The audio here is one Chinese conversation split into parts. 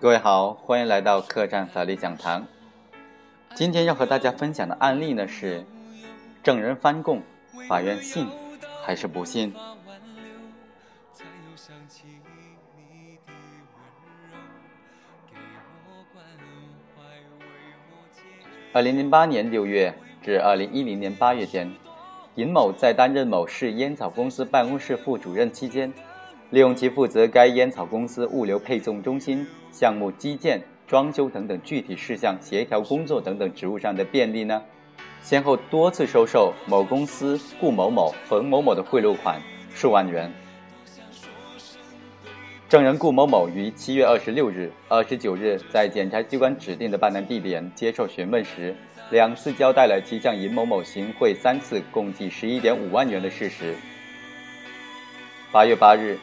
各位好，欢迎来到客栈法律讲堂。今天要和大家分享的案例呢是：证人翻供，法院信还是不信？二零零八年六月至二零一零年八月间，尹某在担任某市烟草公司办公室副主任期间。利用其负责该烟草公司物流配送中心项目基建、装修等等具体事项协调工作等等职务上的便利呢，先后多次收受某公司顾某某、冯某某的贿赂款数万元。证人顾某某于七月二十六日、二十九日在检察机关指定的办案地点接受询问时，两次交代了其向尹某某行贿三次，共计十一点五万元的事实。八月八日。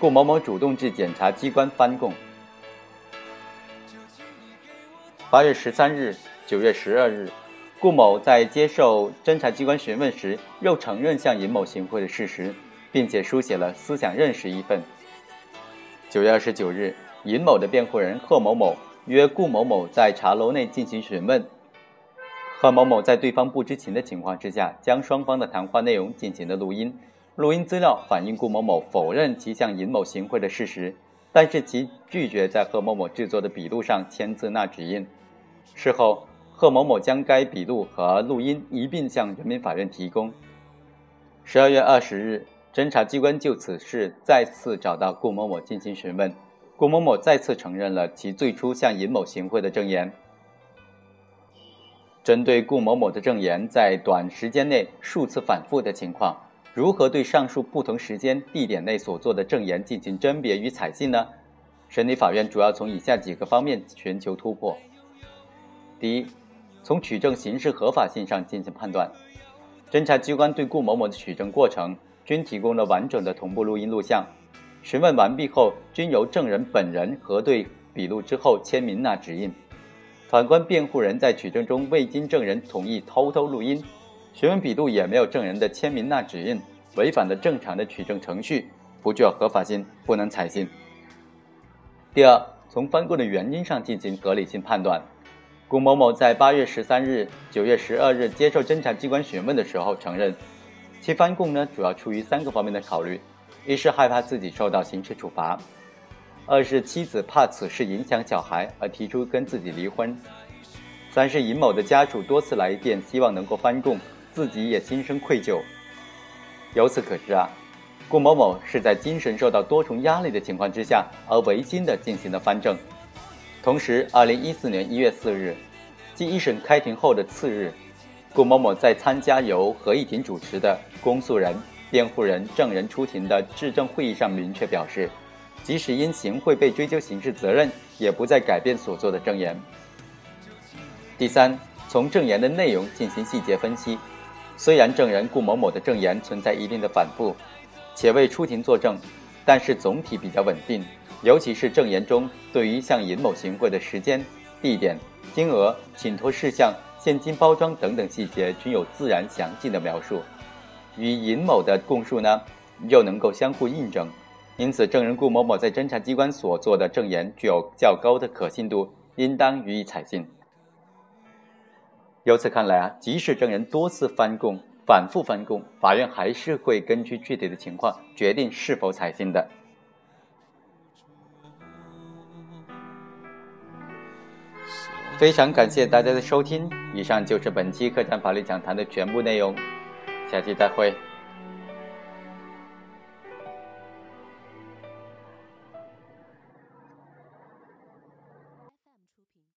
顾某某主动至检察机关翻供。八月十三日、九月十二日，顾某在接受侦查机关询问时，又承认向尹某行贿的事实，并且书写了思想认识一份。九月二十九日，尹某的辩护人贺某某约顾某某在茶楼内进行询问，贺某某在对方不知情的情况之下，将双方的谈话内容进行了录音。录音资料反映顾某某否认其向尹某行贿的事实，但是其拒绝在贺某某制作的笔录上签字捺指印。事后，贺某某将该笔录和录音一并向人民法院提供。十二月二十日，侦查机关就此事再次找到顾某某进行询问，顾某某再次承认了其最初向尹某行贿的证言。针对顾某某的证言在短时间内数次反复的情况。如何对上述不同时间、地点内所做的证言进行甄别与采信呢？审理法院主要从以下几个方面寻求突破：第一，从取证形式合法性上进行判断。侦查机关对顾某某的取证过程均提供了完整的同步录音录像，询问完毕后均由证人本人核对笔录之后签名捺指印。反观辩护人在取证中未经证人同意偷偷录音。询问笔录也没有证人的签名捺指印，违反了正常的取证程序，不具有合法性，不能采信。第二，从翻供的原因上进行合理性判断。顾某某在八月十三日、九月十二日接受侦查机关询问的时候承认，其翻供呢主要出于三个方面的考虑：一是害怕自己受到刑事处罚；二是妻子怕此事影响小孩而提出跟自己离婚；三是尹某的家属多次来电，希望能够翻供。自己也心生愧疚。由此可知啊，顾某某是在精神受到多重压力的情况之下，而违心的进行了翻证。同时，二零一四年一月四日，即一审开庭后的次日，顾某某在参加由合议庭主持的公诉人、辩护人、证人出庭的质证会议上明确表示，即使因行贿被追究刑事责任，也不再改变所做的证言。第三，从证言的内容进行细节分析。虽然证人顾某某的证言存在一定的反复，且未出庭作证，但是总体比较稳定。尤其是证言中对于向尹某行贿的时间、地点、金额、请托事项、现金包装等等细节均有自然详尽的描述，与尹某的供述呢又能够相互印证，因此证人顾某某在侦查机关所做的证言具有较高的可信度，应当予以采信。由此看来啊，即使证人多次翻供、反复翻供，法院还是会根据具体的情况决定是否采信的。非常感谢大家的收听，以上就是本期客栈法律讲坛的全部内容，下期再会。